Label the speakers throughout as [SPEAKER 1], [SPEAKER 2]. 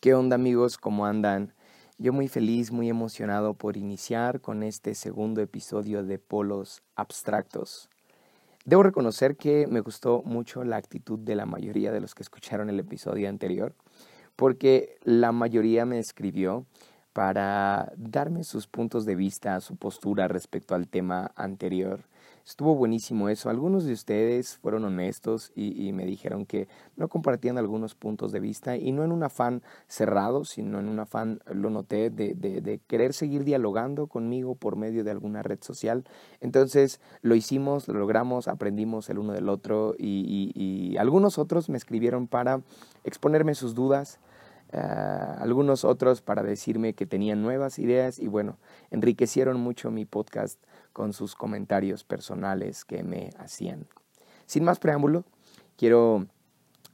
[SPEAKER 1] ¿Qué onda amigos? ¿Cómo andan? Yo muy feliz, muy emocionado por iniciar con este segundo episodio de Polos Abstractos. Debo reconocer que me gustó mucho la actitud de la mayoría de los que escucharon el episodio anterior, porque la mayoría me escribió para darme sus puntos de vista, su postura respecto al tema anterior Estuvo buenísimo eso. Algunos de ustedes fueron honestos y, me dijeron que no compartían algunos puntos de vista y no en un afán cerrado, sino en un afán, lo noté, de, de, querer seguir dialogando conmigo por medio de alguna red social. Entonces lo hicimos, lo logramos, aprendimos el uno del otro y, y, algunos otros me escribieron para exponerme sus dudas. Eh, algunos otros para decirme que tenían nuevas ideas y bueno, enriquecieron mucho mi podcast con sus comentarios personales que me hacían. Sin más preámbulo, quiero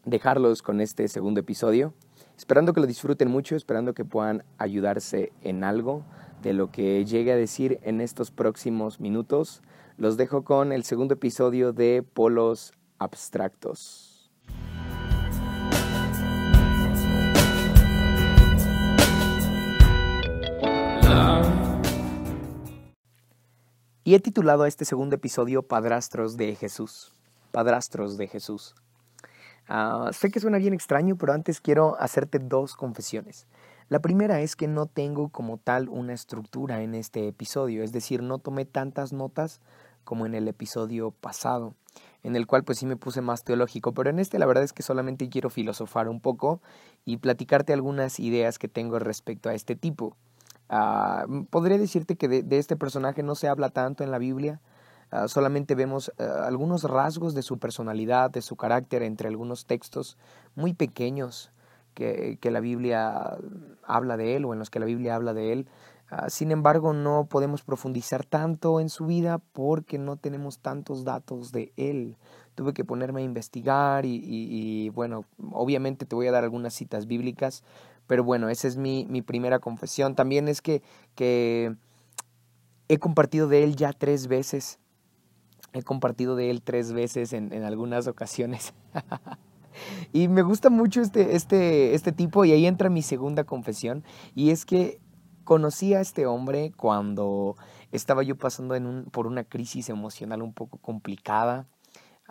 [SPEAKER 1] dejarlos con este segundo episodio, esperando que lo disfruten mucho, esperando que puedan ayudarse en algo de lo que llegue a decir en estos próximos minutos. Los dejo con el segundo episodio de Polos Abstractos. Y he titulado a este segundo episodio Padrastros de Jesús. Padrastros de Jesús. Ah, sé que suena bien extraño, pero antes quiero hacerte dos confesiones. La primera es que no tengo como tal una estructura en este episodio, es decir, no tomé tantas notas como en el episodio pasado, en el cual pues sí me puse más teológico, pero en este la verdad es que solamente quiero filosofar un poco y platicarte algunas ideas que tengo respecto a este tipo. Ah, podría decirte que de, este personaje no se habla tanto en la Biblia, ah, solamente vemos ah, algunos rasgos de su personalidad, de su carácter entre algunos textos muy pequeños que, la Biblia habla de él o en los que la Biblia habla de él. sin embargo, no podemos profundizar tanto en su vida porque no tenemos tantos datos de él. Tuve que ponerme a investigar y bueno, obviamente te voy a dar algunas citas bíblicas, pero bueno, esa es mi, mi primera confesión. También es que, que he compartido de él ya tres veces. He compartido de él tres veces en, en algunas ocasiones. y me gusta mucho este, este, este tipo y ahí entra mi segunda confesión. Y es que conocí a este hombre cuando estaba yo pasando en un, por una crisis emocional un poco complicada.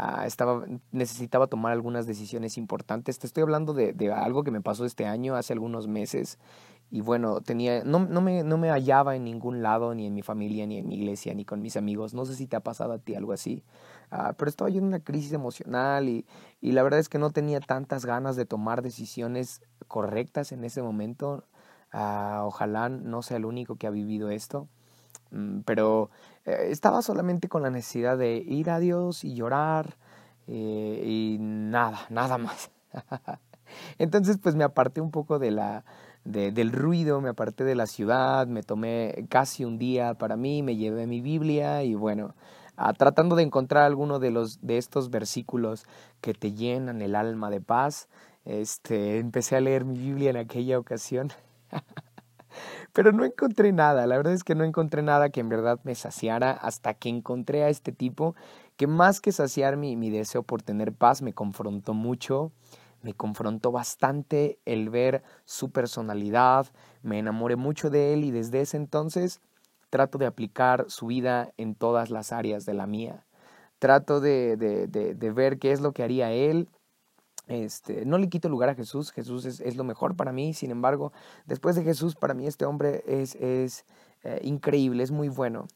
[SPEAKER 1] Ah, estaba, necesitaba tomar algunas decisiones importantes. Te estoy hablando de, algo que me pasó este año, hace algunos meses. Y bueno, tenía, no, no, me, no me hallaba en ningún lado, ni en mi familia, ni en mi iglesia, ni con mis amigos. No sé si te ha pasado a ti algo así. Ah, pero estaba yo en una crisis emocional y, y la verdad es que no tenía tantas ganas de tomar decisiones correctas en ese momento. Ah, ojalá no sea el único que ha vivido esto. Mm, pero eh, estaba solamente con la necesidad de ir a Dios y llorar eh, y nada, nada más. Entonces pues me aparté un poco de la, de, del ruido, me aparté de la ciudad, me tomé casi un día para mí, me llevé mi Biblia y bueno, tratando de encontrar alguno de, los, de estos versículos que te llenan el alma de paz, este, empecé a leer mi Biblia en aquella ocasión. Pero no encontré nada, la verdad es que no encontré nada que en verdad me saciara hasta que encontré a este tipo que más que saciar mi, mi deseo por tener paz, me confrontó mucho, me confrontó bastante el ver su personalidad, me enamoré mucho de él y desde ese entonces trato de aplicar su vida en todas las áreas de la mía. Trato de, de, de, de ver qué es lo que haría él este, no le quito lugar a Jesús, Jesús es, lo mejor para mí, sin embargo, después de Jesús, para mí este hombre es, eh, increíble, es muy bueno.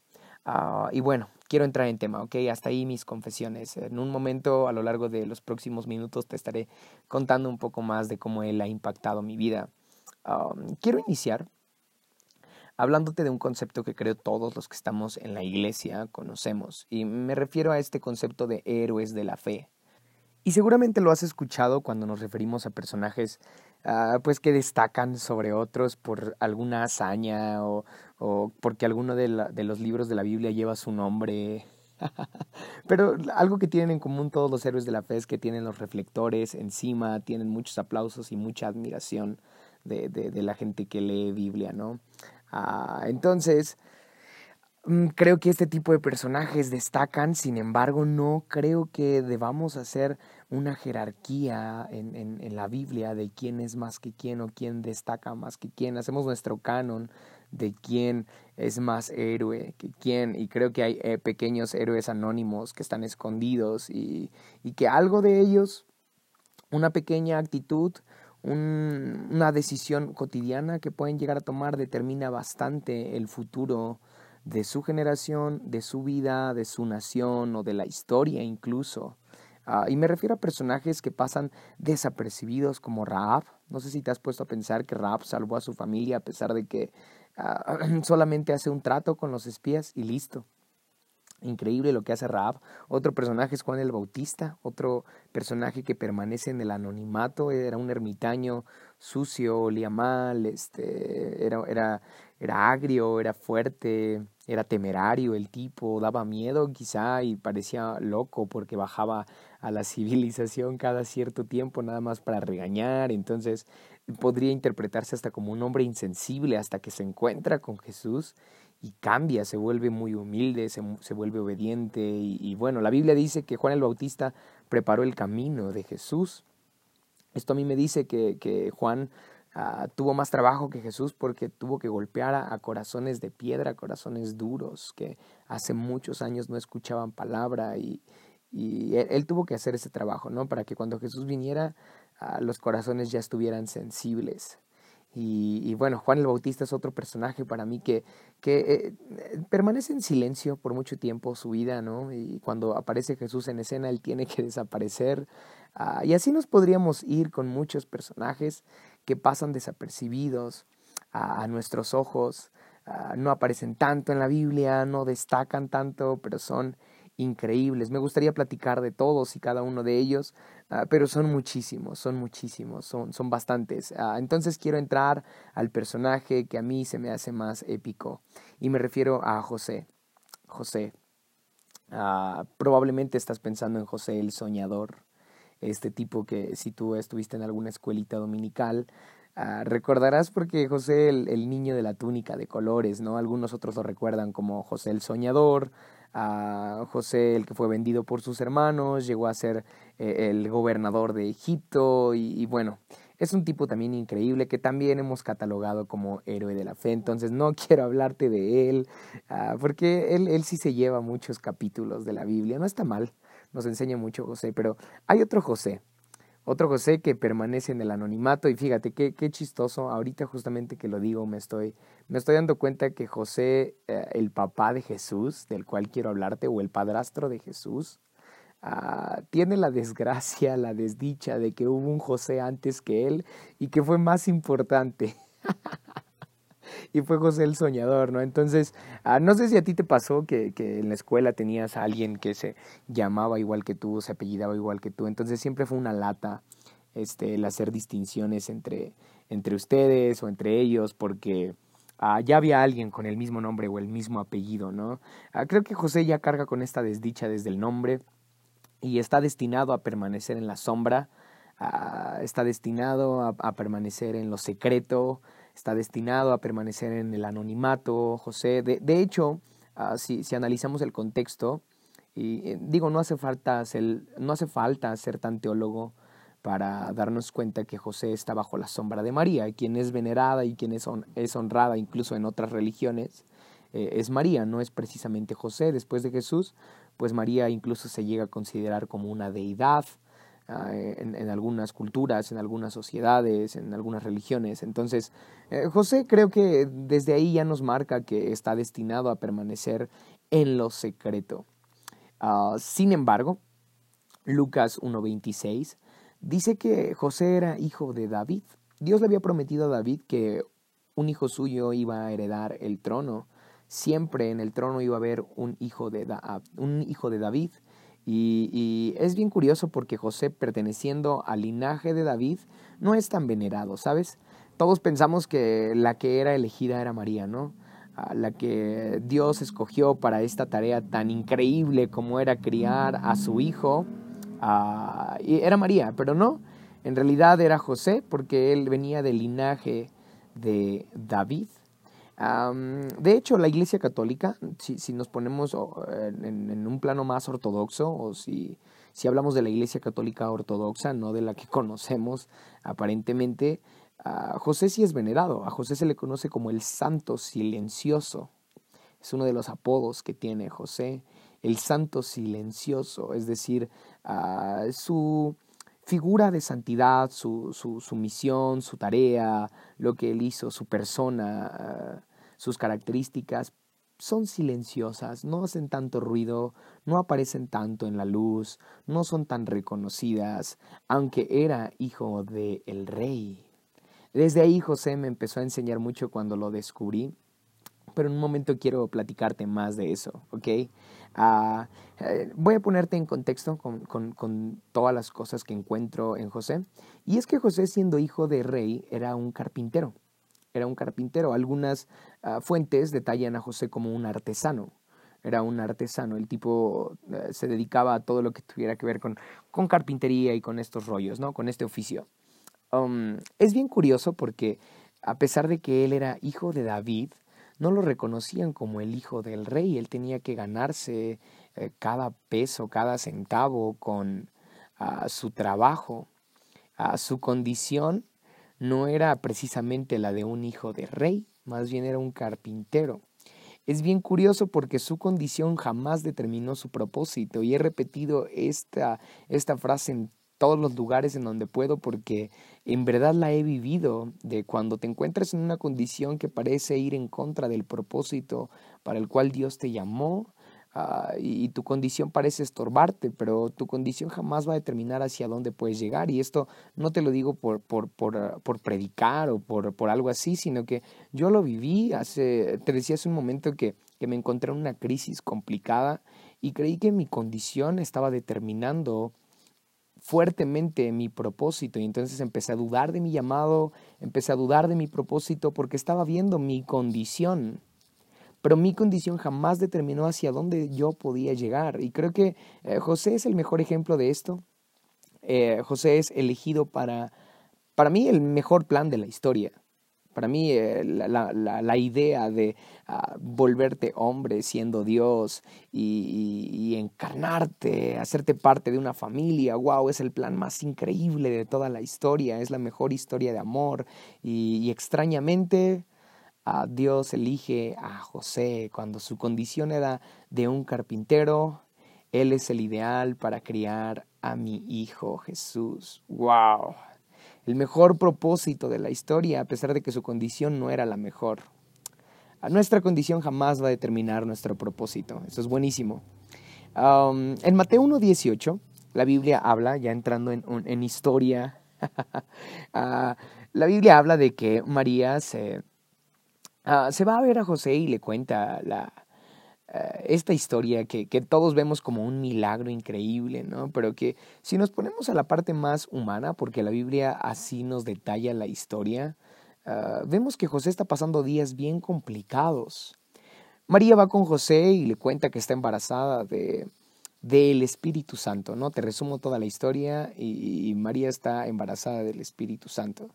[SPEAKER 1] Ah, y bueno, quiero entrar en tema, ¿ok? Hasta ahí mis confesiones. En un momento, a lo largo de los próximos minutos, te estaré contando un poco más de cómo él ha impactado mi vida. Ah, quiero iniciar hablándote de un concepto que creo todos los que estamos en la iglesia conocemos, y me refiero a este concepto de héroes de la fe. Y seguramente lo has escuchado cuando nos referimos a personajes uh, pues que destacan sobre otros por alguna hazaña o, o porque alguno de, la, de, los libros de la Biblia lleva su nombre. Pero algo que tienen en común todos los héroes de la fe es que tienen los reflectores encima, tienen muchos aplausos y mucha admiración de, la gente que lee Biblia, ¿no? Ah, entonces, creo que este tipo de personajes destacan, sin embargo, no creo que debamos hacer una jerarquía en, en, en la Biblia de quién es más que quién o quién destaca más que quién. Hacemos nuestro canon de quién es más héroe que quién. Y creo que hay eh, pequeños héroes anónimos que están escondidos y, y que algo de ellos, una pequeña actitud, un, una decisión cotidiana que pueden llegar a tomar determina bastante el futuro de su generación, de su vida, de su nación o de la historia incluso. Ah, y me refiero a personajes que pasan desapercibidos como Raab. No sé si te has puesto a pensar que Raab salvó a su familia a pesar de que Ah, solamente hace un trato con los espías y listo. Increíble lo que hace Raab. Otro personaje es Juan el Bautista, otro personaje que permanece en el anonimato, era un ermitaño sucio, olía mal, este, era, era, era agrio, era fuerte, era temerario el tipo, daba miedo quizá y parecía loco porque bajaba a la civilización cada cierto tiempo nada más para regañar, entonces podría interpretarse hasta como un hombre insensible hasta que se encuentra con Jesús y cambia, se vuelve muy humilde, se, se vuelve obediente y, bueno, la Biblia dice que Juan el Bautista preparó el camino de Jesús. Esto a mí me dice que, que Juan ah, tuvo más trabajo que Jesús porque tuvo que golpear a, corazones de piedra, corazones duros que hace muchos años no escuchaban palabra y, él, tuvo que hacer ese trabajo, ¿no? Para que cuando Jesús viniera los corazones ya estuvieran sensibles. Y, bueno, Juan el Bautista es otro personaje para mí que, que eh, permanece en silencio por mucho tiempo su vida, ¿no? Y cuando aparece Jesús en escena, él tiene que desaparecer. Ah, y así nos podríamos ir con muchos personajes que pasan desapercibidos a nuestros ojos, ah, no aparecen tanto en la Biblia, no destacan tanto, pero son increíbles. Me gustaría platicar de todos y cada uno de ellos, ah, pero son muchísimos, son muchísimos, son, son bastantes. Ah, entonces quiero entrar al personaje que a mí se me hace más épico y me refiero a José. José. Probablemente estás pensando en José el soñador, este tipo que si tú estuviste en alguna escuelita dominical, recordarás porque José el, niño de la túnica de colores, ¿no? Algunos otros lo recuerdan como José el soñador, a José, el que fue vendido por sus hermanos, llegó a ser eh, el gobernador de Egipto y, bueno, es un tipo también increíble que también hemos catalogado como héroe de la fe, entonces no quiero hablarte de él, ah, porque él, él sí se lleva muchos capítulos de la Biblia, no está mal, nos enseña mucho José, pero hay otro José, otro José que permanece en el anonimato y fíjate qué, qué chistoso, ahorita justamente que lo digo me estoy, me estoy dando cuenta que José, eh, el papá de Jesús, del cual quiero hablarte, o el padrastro de Jesús, uh, tiene la desgracia, la desdicha de que hubo un José antes que él y que fue más importante. y fue José el soñador, ¿no? Entonces, ah, no sé si a ti te pasó que, que, en la escuela tenías a alguien que se llamaba igual que tú, se apellidaba igual que tú, entonces siempre fue una lata este, el hacer distinciones entre, entre ustedes o entre ellos, porque ah, ya había alguien con el mismo nombre o el mismo apellido, ¿no? Ah, creo que José ya carga con esta desdicha desde el nombre y está destinado a permanecer en la sombra, está destinado a, a permanecer en lo secreto, está destinado a permanecer en el anonimato, José. De, de hecho, uh, si, si, analizamos el contexto, y eh, digo, no hace, falta ser, no hace falta ser tan teólogo para darnos cuenta que José está bajo la sombra de María, quien es venerada y quien es, es honrada incluso en otras religiones, eh, es María, no es precisamente José. Después de Jesús, pues María incluso se llega a considerar como una deidad, Ah, en, en, algunas culturas, en algunas sociedades, en algunas religiones. Entonces, eh, José creo que desde ahí ya nos marca que está destinado a permanecer en lo secreto. Uh, sin embargo, Lucas 1.26 dice que José era hijo de David. Dios le había prometido a David que un hijo suyo iba a heredar el trono. Siempre en el trono iba a haber un hijo de, un hijo de David. Y, es bien curioso porque José, perteneciendo al linaje de David, no es tan venerado, ¿sabes? Todos pensamos que la que era elegida era María, ¿no? la que Dios escogió para esta tarea tan increíble como era criar a su hijo, y era María, pero no, en realidad era José porque él venía del linaje de David. De hecho, la Iglesia Católica, si, nos ponemos en, un plano más ortodoxo o si, si hablamos de la Iglesia Católica ortodoxa, no de la que conocemos aparentemente, José sí es venerado. A José se le conoce como el santo silencioso. Es uno de los apodos que tiene José, el santo silencioso, es decir, su figura de santidad, su, su, misión, su tarea, lo que él hizo, su persona, sus características, son silenciosas, no hacen tanto ruido, no aparecen tanto en la luz, no son tan reconocidas, aunque era hijo del el rey. Desde ahí José me empezó a enseñar mucho cuando lo descubrí, pero en un momento quiero platicarte más de eso, ¿ok? Ah, eh, voy a ponerte en contexto con, todas las cosas que encuentro en José. Y es que José, siendo hijo de rey, era un carpintero. Era un carpintero. Algunas ah, fuentes detallan a José como un artesano. Era un artesano. El tipo eh, se dedicaba a todo lo que tuviera que ver con, con carpintería y con estos rollos, ¿no? Con este oficio. Um, es bien curioso porque a pesar de que él era hijo de David, no lo reconocían como el hijo del rey. Él tenía que ganarse eh, cada peso, cada centavo con ah, su trabajo. Uh, su condición no era precisamente la de un hijo de rey, más bien era un carpintero. Es bien curioso porque su condición jamás determinó su propósito y he repetido esta, esta frase en todos los lugares en donde puedo porque en verdad la he vivido de cuando te encuentras en una condición que parece ir en contra del propósito para el cual Dios te llamó ah, y, tu condición parece estorbarte, pero tu condición jamás va a determinar hacia dónde puedes llegar. Y esto no te lo digo por, por, por, por predicar o por, por algo así, sino que yo lo viví hace, te decía hace un momento que, que me encontré en una crisis complicada y creí que mi condición estaba determinando fuertemente mi propósito y entonces empecé a dudar de mi llamado, empecé a dudar de mi propósito porque estaba viendo mi condición. Pero mi condición jamás determinó hacia dónde yo podía llegar. Y creo que eh, José es el mejor ejemplo de esto. Eh, José es elegido para, para mí, el mejor plan de la historia. Para mí eh, la, idea de ah, volverte hombre siendo Dios y, encarnarte, hacerte parte de una familia, wow, es el plan más increíble de toda la historia, es la mejor historia de amor y, extrañamente ah, Dios elige a José cuando su condición era de un carpintero, Él es el ideal para criar a mi hijo Jesús. ¡Wow! El mejor propósito de la historia, a pesar de que su condición no era la mejor. A nuestra condición jamás va a determinar nuestro propósito. Eso es buenísimo. en Mateo 1.18, la Biblia habla, ya entrando en, historia, ah, la Biblia habla de que María se, ah, se va a ver a José y le cuenta la, esta historia que, que, todos vemos como un milagro increíble, ¿no? Pero que si nos ponemos a la parte más humana, porque la Biblia así nos detalla la historia, ah, vemos que José está pasando días bien complicados. María va con José y le cuenta que está embarazada de del Espíritu Santo, ¿no? Te resumo toda la historia y María está embarazada del Espíritu Santo.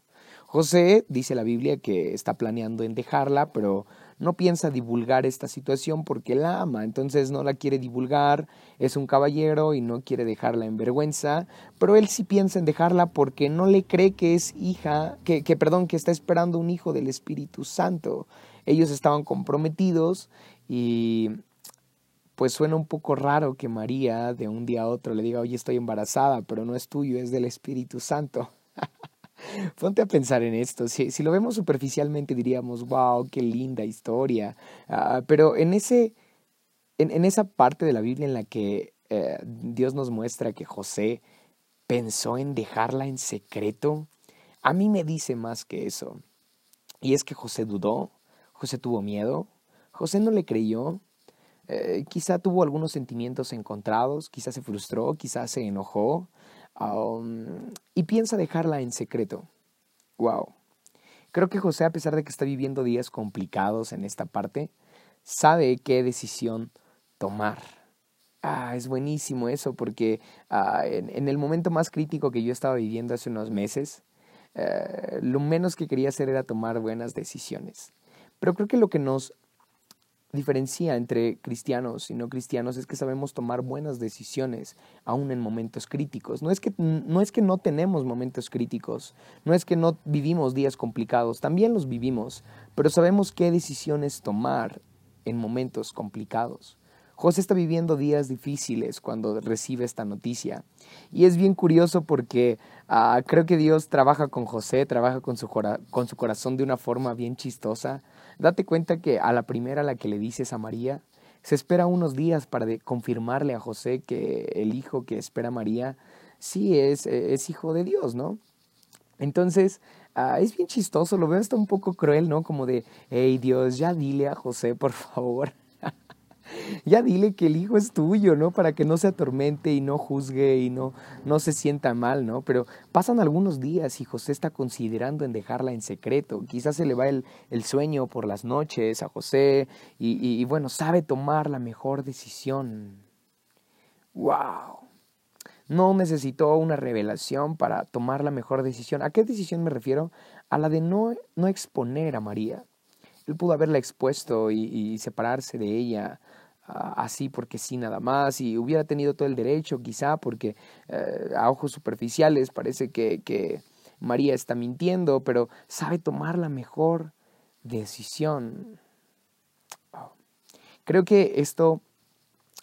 [SPEAKER 1] José dice la Biblia que está planeando en dejarla, pero no piensa divulgar esta situación porque la ama, entonces no la quiere divulgar, es un caballero y no quiere dejarla en vergüenza, pero él sí piensa en dejarla porque no le cree que es hija, que, que perdón, que está esperando un hijo del Espíritu Santo. Ellos estaban comprometidos y pues suena un poco raro que María de un día a otro le diga, oye, estoy embarazada, pero no es tuyo, es del Espíritu Santo. Ponte a pensar en esto. Si, si, lo vemos superficialmente diríamos, wow, qué linda historia. Ah, pero en, ese, en, en, esa parte de la Biblia en la que eh, Dios nos muestra que José pensó en dejarla en secreto, a mí me dice más que eso. Y es que José dudó, José tuvo miedo, José no le creyó, eh, quizá tuvo algunos sentimientos encontrados, quizá se frustró, quizá se enojó, y piensa dejarla en secreto. Wow. Creo que José, a pesar de que está viviendo días complicados en esta parte, sabe qué decisión tomar. Ah, es buenísimo eso, porque ah, en, el momento más crítico que yo estaba viviendo hace unos meses, eh, lo menos que quería hacer era tomar buenas decisiones. Pero creo que lo que nos diferencia entre cristianos y no cristianos es que sabemos tomar buenas decisiones aún en momentos críticos. No es que no, es que no tenemos momentos críticos, no es que no vivimos días complicados, también los vivimos, pero sabemos qué decisiones tomar en momentos complicados. José está viviendo días difíciles cuando recibe esta noticia. Y es bien curioso porque ah, creo que Dios trabaja con José, trabaja con su, con su corazón de una forma bien chistosa. Date cuenta que a la primera a la que le dices a María, se espera unos días para confirmarle a José que el hijo que espera María sí es, es hijo de Dios, ¿no? Entonces, ah, es bien chistoso, lo veo hasta un poco cruel, ¿no? Como de, hey Dios, ya dile a José, por favor ya dile que el hijo es tuyo, ¿no? Para que no se atormente y no juzgue y no, no se sienta mal, ¿no? Pero pasan algunos días y José está considerando en dejarla en secreto. Quizás se le va el, sueño por las noches a José y, y bueno, sabe tomar la mejor decisión. ¡Wow! No necesitó una revelación para tomar la mejor decisión. ¿A qué decisión me refiero? A la de no, no exponer a María. Él pudo haberla expuesto y separarse de ella así porque sí nada más y hubiera tenido todo el derecho quizá porque eh, a ojos superficiales parece que, que María está mintiendo, pero sabe tomar la mejor decisión. Creo que esto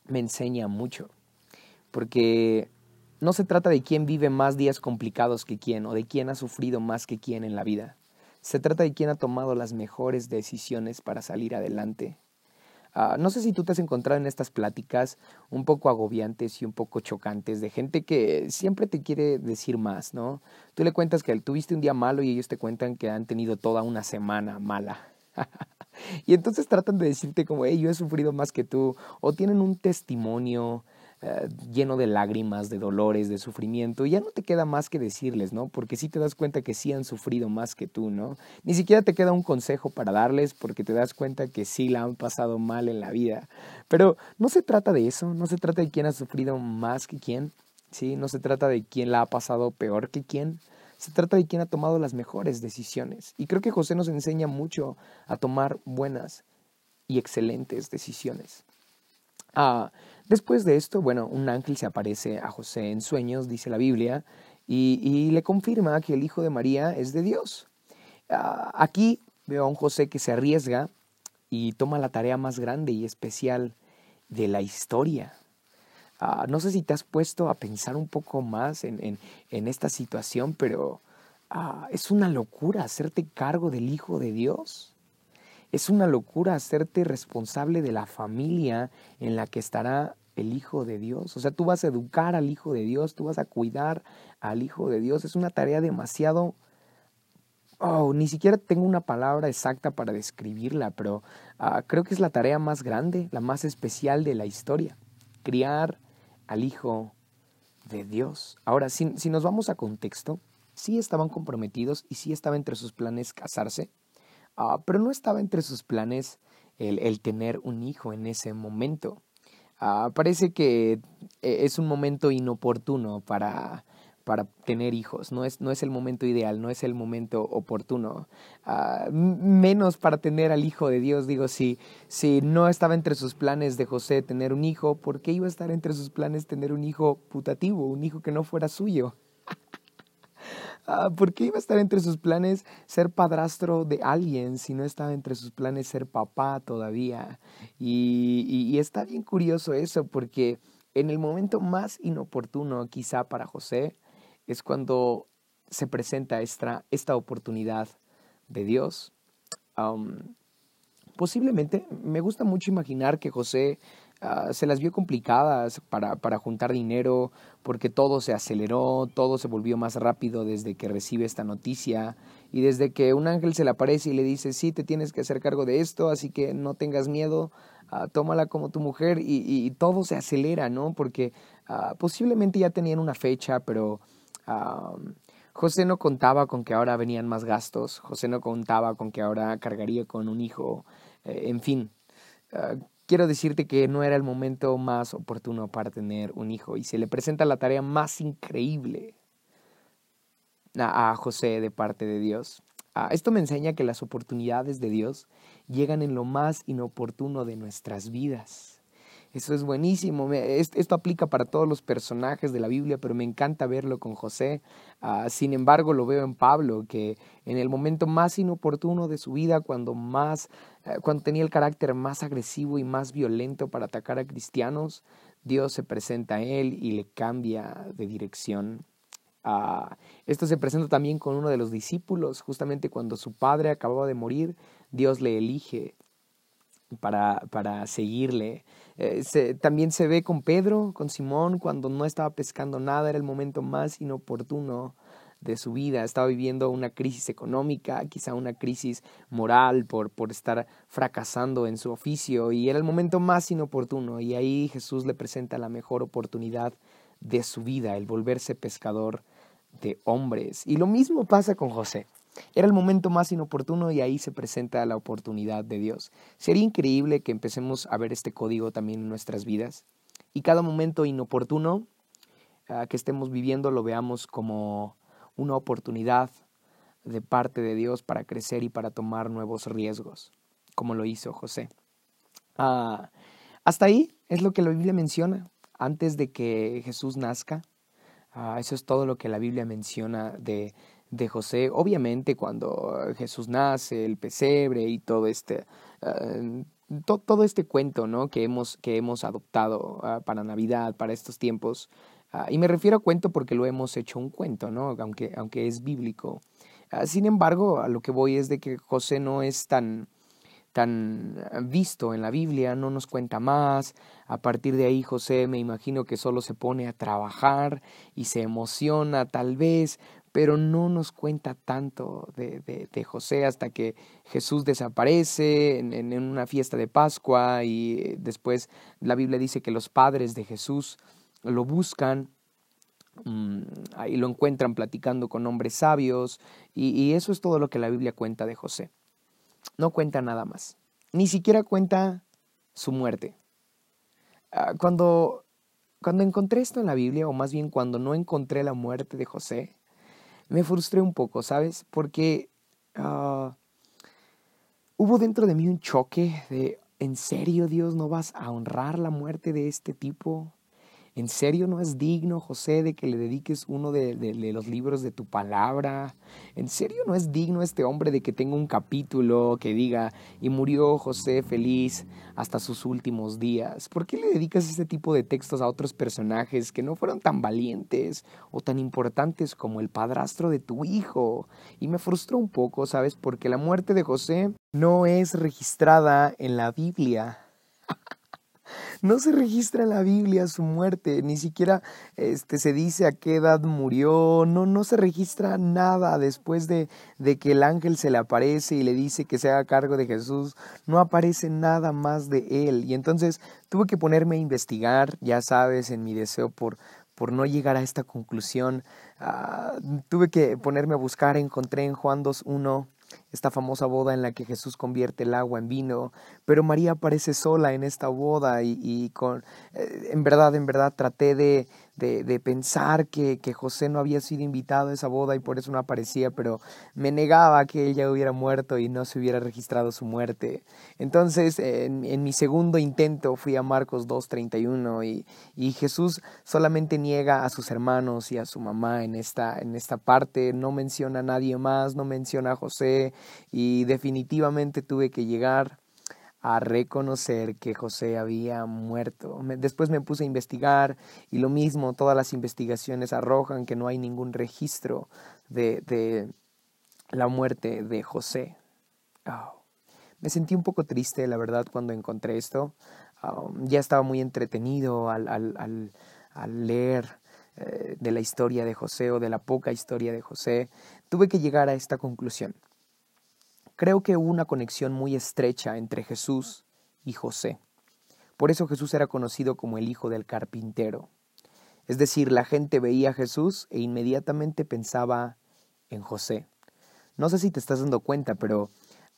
[SPEAKER 1] me enseña mucho, porque no se trata de quién vive más días complicados que quién o de quién ha sufrido más que quién en la vida. Se trata de quién ha tomado las mejores decisiones para salir adelante. Ah, no sé si tú te has encontrado en estas pláticas un poco agobiantes y un poco chocantes de gente que siempre te quiere decir más, ¿no? Tú le cuentas que tuviste un día malo y ellos te cuentan que han tenido toda una semana mala. y entonces tratan de decirte como, hey, yo he sufrido más que tú, o tienen un testimonio eh, lleno de lágrimas, de dolores, de sufrimiento, y ya no te queda más que decirles, ¿no? Porque sí te das cuenta que sí han sufrido más que tú, ¿no? Ni siquiera te queda un consejo para darles porque te das cuenta que sí la han pasado mal en la vida. Pero no se trata de eso, no se trata de quién ha sufrido más que quién, ¿sí? No se trata de quién la ha pasado peor que quién. Se trata de quién ha tomado las mejores decisiones. Y creo que José nos enseña mucho a tomar buenas y excelentes decisiones. Ah, Después de esto, bueno, un ángel se aparece a José en sueños, dice la Biblia, y, le confirma que el Hijo de María es de Dios. Ah, aquí veo a un José que se arriesga y toma la tarea más grande y especial de la historia. Ah, no sé si te has puesto a pensar un poco más en, esta situación, pero ah, es una locura hacerte cargo del Hijo de Dios. Es una locura hacerte responsable de la familia en la que estará el Hijo de Dios. O sea, tú vas a educar al Hijo de Dios, tú vas a cuidar al Hijo de Dios. Es una tarea demasiado... Oh, ni siquiera tengo una palabra exacta para describirla, pero ah, creo que es la tarea más grande, la más especial de la historia. Criar al Hijo de Dios. Ahora, si, si nos vamos a contexto, sí estaban comprometidos y sí estaba entre sus planes casarse, Ah, pero no estaba entre sus planes el, tener un hijo en ese momento. Ah, parece que eh, es un momento inoportuno para, para tener hijos, no es, no es el momento ideal, no es el momento oportuno, ah, menos para tener al Hijo de Dios. Digo, si, si no estaba entre sus planes de José tener un hijo, ¿por qué iba a estar entre sus planes tener un hijo putativo, un hijo que no fuera suyo? Ah, ¿Por qué iba a estar entre sus planes ser padrastro de alguien si no estaba entre sus planes ser papá todavía? Y, y, está bien curioso eso porque en el momento más inoportuno quizá para José es cuando se presenta esta, esta oportunidad de Dios. posiblemente me gusta mucho imaginar que José Ah, se las vio complicadas para, para juntar dinero porque todo se aceleró, todo se volvió más rápido desde que recibe esta noticia y desde que un ángel se le aparece y le dice, sí, te tienes que hacer cargo de esto, así que no tengas miedo, ah, tómala como tu mujer y, todo se acelera, ¿no? Porque ah, posiblemente ya tenían una fecha, pero José no contaba con que ahora venían más gastos, José no contaba con que ahora cargaría con un hijo, eh, en fin. Ah, quiero decirte que no era el momento más oportuno para tener un hijo y se le presenta la tarea más increíble a, José de parte de Dios. Ah, esto me enseña que las oportunidades de Dios llegan en lo más inoportuno de nuestras vidas. Eso es buenísimo. Esto aplica para todos los personajes de la Biblia, pero me encanta verlo con José. Ah, sin embargo, lo veo en Pablo, que en el momento más inoportuno de su vida, cuando más, eh, cuando tenía el carácter más agresivo y más violento para atacar a cristianos, Dios se presenta a él y le cambia de dirección. Ah, esto se presenta también con uno de los discípulos, justamente cuando su padre acababa de morir, Dios le elige para, para seguirle. Eh, también se ve con Pedro, con Simón, cuando no estaba pescando nada, era el momento más inoportuno de su vida. Estaba viviendo una crisis económica, quizá una crisis moral por, por estar fracasando en su oficio y era el momento más inoportuno y ahí Jesús le presenta la mejor oportunidad de su vida, el volverse pescador de hombres. Y lo mismo pasa con José. Era el momento más inoportuno y ahí se presenta la oportunidad de Dios. Sería increíble que empecemos a ver este código también en nuestras vidas y cada momento inoportuno ah, que estemos viviendo lo veamos como una oportunidad de parte de Dios para crecer y para tomar nuevos riesgos, como lo hizo José. Ah, hasta ahí es lo que la Biblia menciona antes de que Jesús nazca. Ah, eso es todo lo que la Biblia menciona de, de José. Obviamente cuando Jesús nace, el pesebre y todo este, eh, todo este cuento ¿no? que, hemos, que hemos adoptado ah, para Navidad, para estos tiempos. Ah, y me refiero a cuento porque lo hemos hecho un cuento, ¿no? aunque, aunque es bíblico. Ah, sin embargo, a lo que voy es de que José no es tan, tan visto en la Biblia, no nos cuenta más. A partir de ahí José me imagino que solo se pone a trabajar y se emociona tal vez, pero no nos cuenta tanto de, de, José hasta que Jesús desaparece en, en, una fiesta de Pascua y después la Biblia dice que los padres de Jesús lo buscan, mm, ahí lo encuentran platicando con hombres sabios y, y eso es todo lo que la Biblia cuenta de José. No cuenta nada más, ni siquiera cuenta su muerte. Ah, cuando, cuando encontré esto en la Biblia, o más bien cuando no encontré la muerte de José, me frustré un poco, ¿sabes? Porque ah, hubo dentro de mí un choque de, ¿en serio Dios no vas a honrar la muerte de este tipo? ¿En serio no es digno, José, de que le dediques uno de, los libros de tu palabra? ¿En serio no es digno este hombre de que tenga un capítulo que diga, y murió José feliz hasta sus últimos días? ¿Por qué le dedicas este tipo de textos a otros personajes que no fueron tan valientes o tan importantes como el padrastro de tu hijo? Y me frustró un poco, ¿sabes? Porque la muerte de José no es registrada en la Biblia. No se registra en la Biblia su muerte, ni siquiera este, se dice a qué edad murió, no, no se registra nada después de, de que el ángel se le aparece y le dice que se haga cargo de Jesús, no aparece nada más de él. Y entonces tuve que ponerme a investigar, ya sabes, en mi deseo por, por no llegar a esta conclusión, ah, tuve que ponerme a buscar, encontré en Juan 2.1 esta famosa boda en la que Jesús convierte el agua en vino, pero María aparece sola en esta boda y, con, eh, en verdad, en verdad traté de, de, pensar que, que, José no había sido invitado a esa boda y por eso no aparecía, pero me negaba que ella hubiera muerto y no se hubiera registrado su muerte. Entonces, en, en mi segundo intento fui a Marcos 2.31 y, y Jesús solamente niega a sus hermanos y a su mamá en esta, en esta parte, no menciona a nadie más, no menciona a José y definitivamente tuve que llegar a reconocer que José había muerto. Después me puse a investigar y lo mismo, todas las investigaciones arrojan que no hay ningún registro de, la muerte de José. Oh. Me sentí un poco triste, la verdad, cuando encontré esto. Um, ya estaba muy entretenido al leer eh, de la historia de José o de la poca historia de José. Tuve que llegar a esta conclusión. Creo que hubo una conexión muy estrecha entre Jesús y José. Por eso Jesús era conocido como el hijo del carpintero. Es decir, la gente veía a Jesús e inmediatamente pensaba en José. No sé si te estás dando cuenta, pero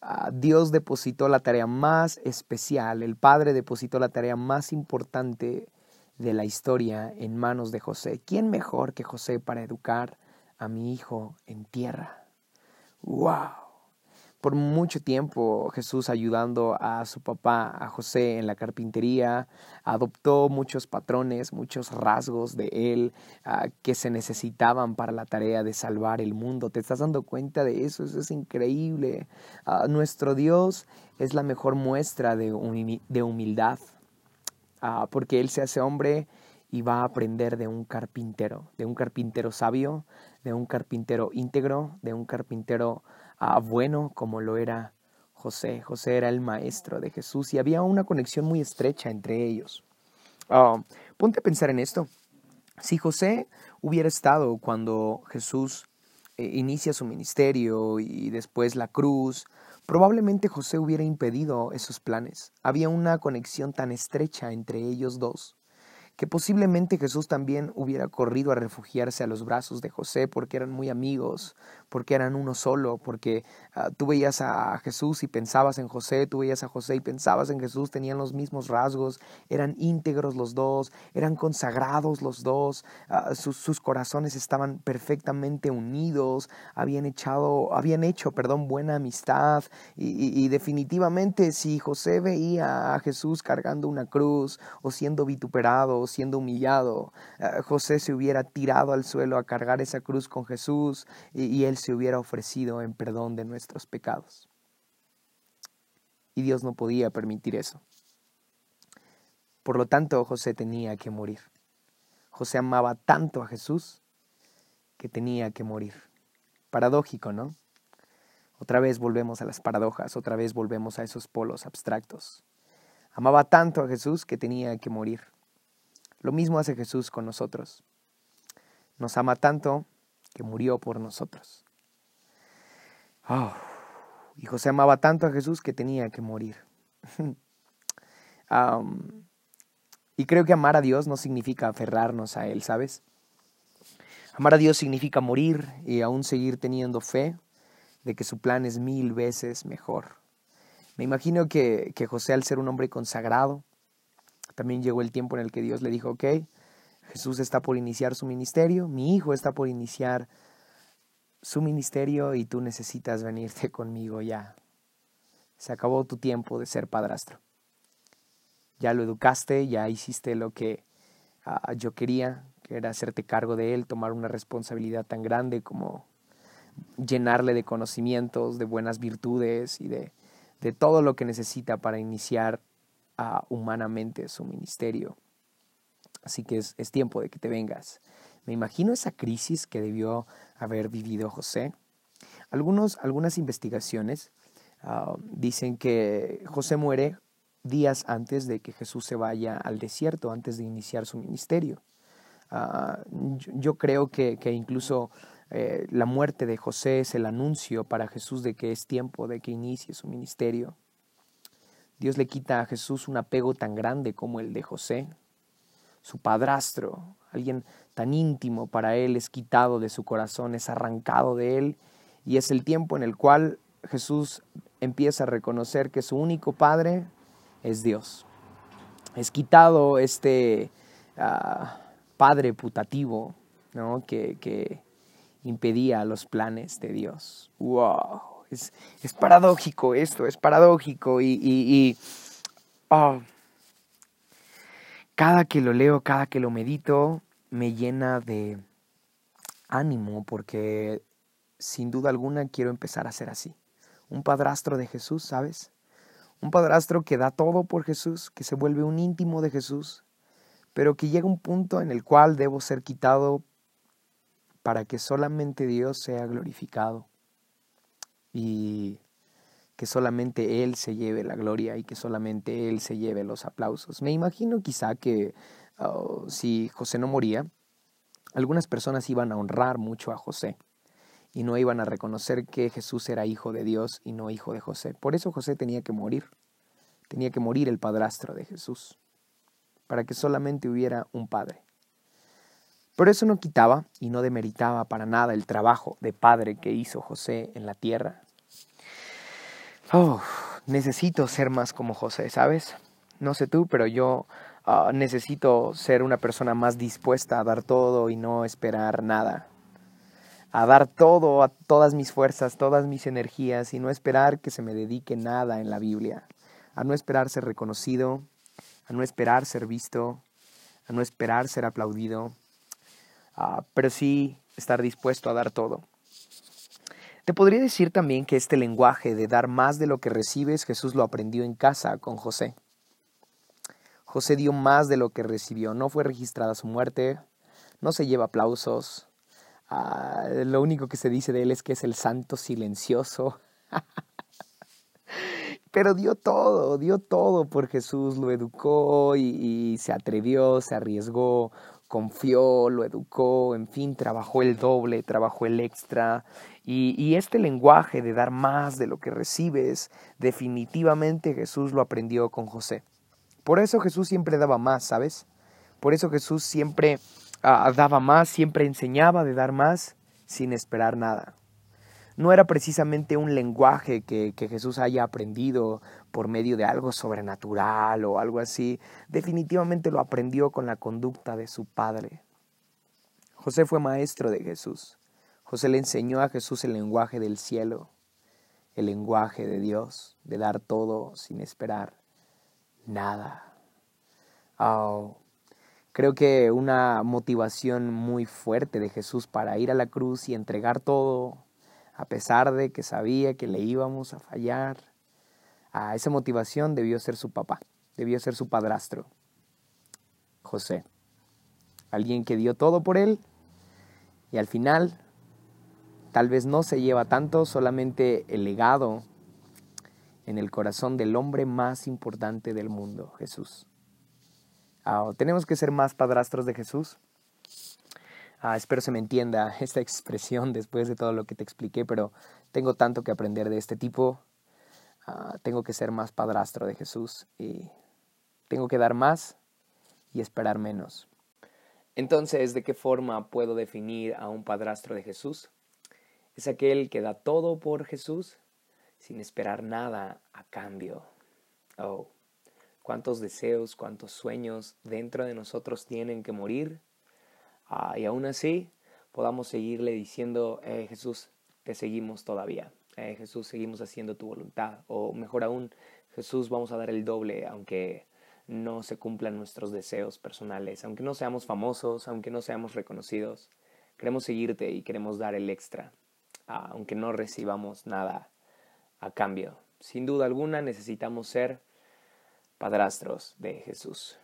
[SPEAKER 1] ah, Dios depositó la tarea más especial, el Padre depositó la tarea más importante de la historia en manos de José. ¿Quién mejor que José para educar a mi hijo en tierra? ¡Wow! Por mucho tiempo Jesús ayudando a su papá, a José, en la carpintería, adoptó muchos patrones, muchos rasgos de él ah, que se necesitaban para la tarea de salvar el mundo. ¿Te estás dando cuenta de eso? Eso es increíble. Ah, nuestro Dios es la mejor muestra de, humildad, ah, porque Él se hace hombre y va a aprender de un carpintero, de un carpintero sabio, de un carpintero íntegro, de un carpintero bueno como lo era José. José era el maestro de Jesús y había una conexión muy estrecha entre ellos. Ah, ponte a pensar en esto. Si José hubiera estado cuando Jesús eh, inicia su ministerio y después la cruz, probablemente José hubiera impedido esos planes. Había una conexión tan estrecha entre ellos dos que posiblemente Jesús también hubiera corrido a refugiarse a los brazos de José porque eran muy amigos, porque eran uno solo, porque ah, tú veías a Jesús y pensabas en José, tú veías a José y pensabas en Jesús, tenían los mismos rasgos, eran íntegros los dos, eran consagrados los dos, ah, sus, corazones estaban perfectamente unidos, habían echado, habían hecho, perdón, buena amistad y, y definitivamente si José veía a Jesús cargando una cruz o siendo vituperado, siendo humillado, eh, José se hubiera tirado al suelo a cargar esa cruz con Jesús y, él se hubiera ofrecido en perdón de nuestros pecados. Y Dios no podía permitir eso. Por lo tanto, José tenía que morir. José amaba tanto a Jesús que tenía que morir. Paradójico, ¿no? Otra vez volvemos a las paradojas, otra vez volvemos a esos polos abstractos. Amaba tanto a Jesús que tenía que morir. Lo mismo hace Jesús con nosotros. Nos ama tanto que murió por nosotros. Oh, y José amaba tanto a Jesús que tenía que morir. y creo que amar a Dios no significa aferrarnos a Él, ¿sabes? Amar a Dios significa morir y aún seguir teniendo fe de que su plan es mil veces mejor. Me imagino que, que José, al ser un hombre consagrado, también llegó el tiempo en el que Dios le dijo, ok, Jesús está por iniciar su ministerio, mi hijo está por iniciar su ministerio y tú necesitas venirte conmigo ya. Se acabó tu tiempo de ser padrastro. Ya lo educaste, ya hiciste lo que ah, yo quería, que era hacerte cargo de él, tomar una responsabilidad tan grande como llenarle de conocimientos, de buenas virtudes y de, de todo lo que necesita para iniciar humanamente su ministerio. Así que es, tiempo de que te vengas. Me imagino esa crisis que debió haber vivido José. Algunos, algunas investigaciones ah, dicen que José muere días antes de que Jesús se vaya al desierto, antes de iniciar su ministerio. Ah, yo, creo que, incluso eh, la muerte de José es el anuncio para Jesús de que es tiempo de que inicie su ministerio. Dios le quita a Jesús un apego tan grande como el de José. Su padrastro, alguien tan íntimo para él, es quitado de su corazón, es arrancado de él y es el tiempo en el cual Jesús empieza a reconocer que su único padre es Dios. Es quitado este ah, padre putativo ¿no? que, que impedía los planes de Dios. ¡Wow! Es, paradójico esto, es paradójico y, ah, cada que lo leo, cada que lo medito, me llena de ánimo porque sin duda alguna quiero empezar a ser así. Un padrastro de Jesús, ¿sabes? Un padrastro que da todo por Jesús, que se vuelve un íntimo de Jesús, pero que llega un punto en el cual debo ser quitado para que solamente Dios sea glorificado y que solamente Él se lleve la gloria y que solamente Él se lleve los aplausos. Me imagino quizá que oh, si José no moría, algunas personas iban a honrar mucho a José y no iban a reconocer que Jesús era hijo de Dios y no hijo de José. Por eso José tenía que morir, tenía que morir el padrastro de Jesús, para que solamente hubiera un padre. Pero eso no quitaba y no demeritaba para nada el trabajo de padre que hizo José en la tierra. Oh, necesito ser más como José, ¿sabes? No sé tú, pero yo ah, necesito ser una persona más dispuesta a dar todo y no esperar nada. A dar todo, a todas mis fuerzas, todas mis energías y no esperar que se me dedique nada en la Biblia. A no esperar ser reconocido, a no esperar ser visto, a no esperar ser aplaudido, ah, pero sí estar dispuesto a dar todo. Te podría decir también que este lenguaje de dar más de lo que recibes, Jesús lo aprendió en casa con José. José dio más de lo que recibió, no fue registrada su muerte, no se lleva aplausos, ah, lo único que se dice de él es que es el santo silencioso. Pero dio todo, dio todo por Jesús, lo educó y, y se atrevió, se arriesgó, confió, lo educó, en fin, trabajó el doble, trabajó el extra. Y, este lenguaje de dar más de lo que recibes, definitivamente Jesús lo aprendió con José. Por eso Jesús siempre daba más, ¿sabes? Por eso Jesús siempre ah, daba más, siempre enseñaba de dar más sin esperar nada. No era precisamente un lenguaje que, que Jesús haya aprendido por medio de algo sobrenatural o algo así. Definitivamente lo aprendió con la conducta de su padre. José fue maestro de Jesús. José le enseñó a Jesús el lenguaje del cielo, el lenguaje de Dios, de dar todo sin esperar nada. Creo que una motivación muy fuerte de Jesús para ir a la cruz y entregar todo, a pesar de que sabía que le íbamos a fallar, a esa motivación debió ser su papá, debió ser su padrastro, José. Alguien que dio todo por él y al final Tal vez no se lleva tanto solamente el legado en el corazón del hombre más importante del mundo, Jesús. Ah, tenemos que ser más padrastros de Jesús. Ah, espero se me entienda esta expresión después de todo lo que te expliqué, pero tengo tanto que aprender de este tipo. Ah, tengo que ser más padrastro de Jesús y tengo que dar más y esperar menos. Entonces, ¿de qué forma puedo definir a un padrastro de Jesús? Es aquel que da todo por Jesús sin esperar nada a cambio. Oh, cuántos deseos, cuántos sueños dentro de nosotros tienen que morir. Ah, y aún así podamos seguirle diciendo, eh, Jesús, te seguimos todavía. Eh, Jesús, seguimos haciendo tu voluntad. O mejor aún, Jesús, vamos a dar el doble, aunque no se cumplan nuestros deseos personales, aunque no seamos famosos, aunque no seamos reconocidos. Queremos seguirte y queremos dar el extra aunque no recibamos nada a cambio. Sin duda alguna necesitamos ser padrastros de Jesús.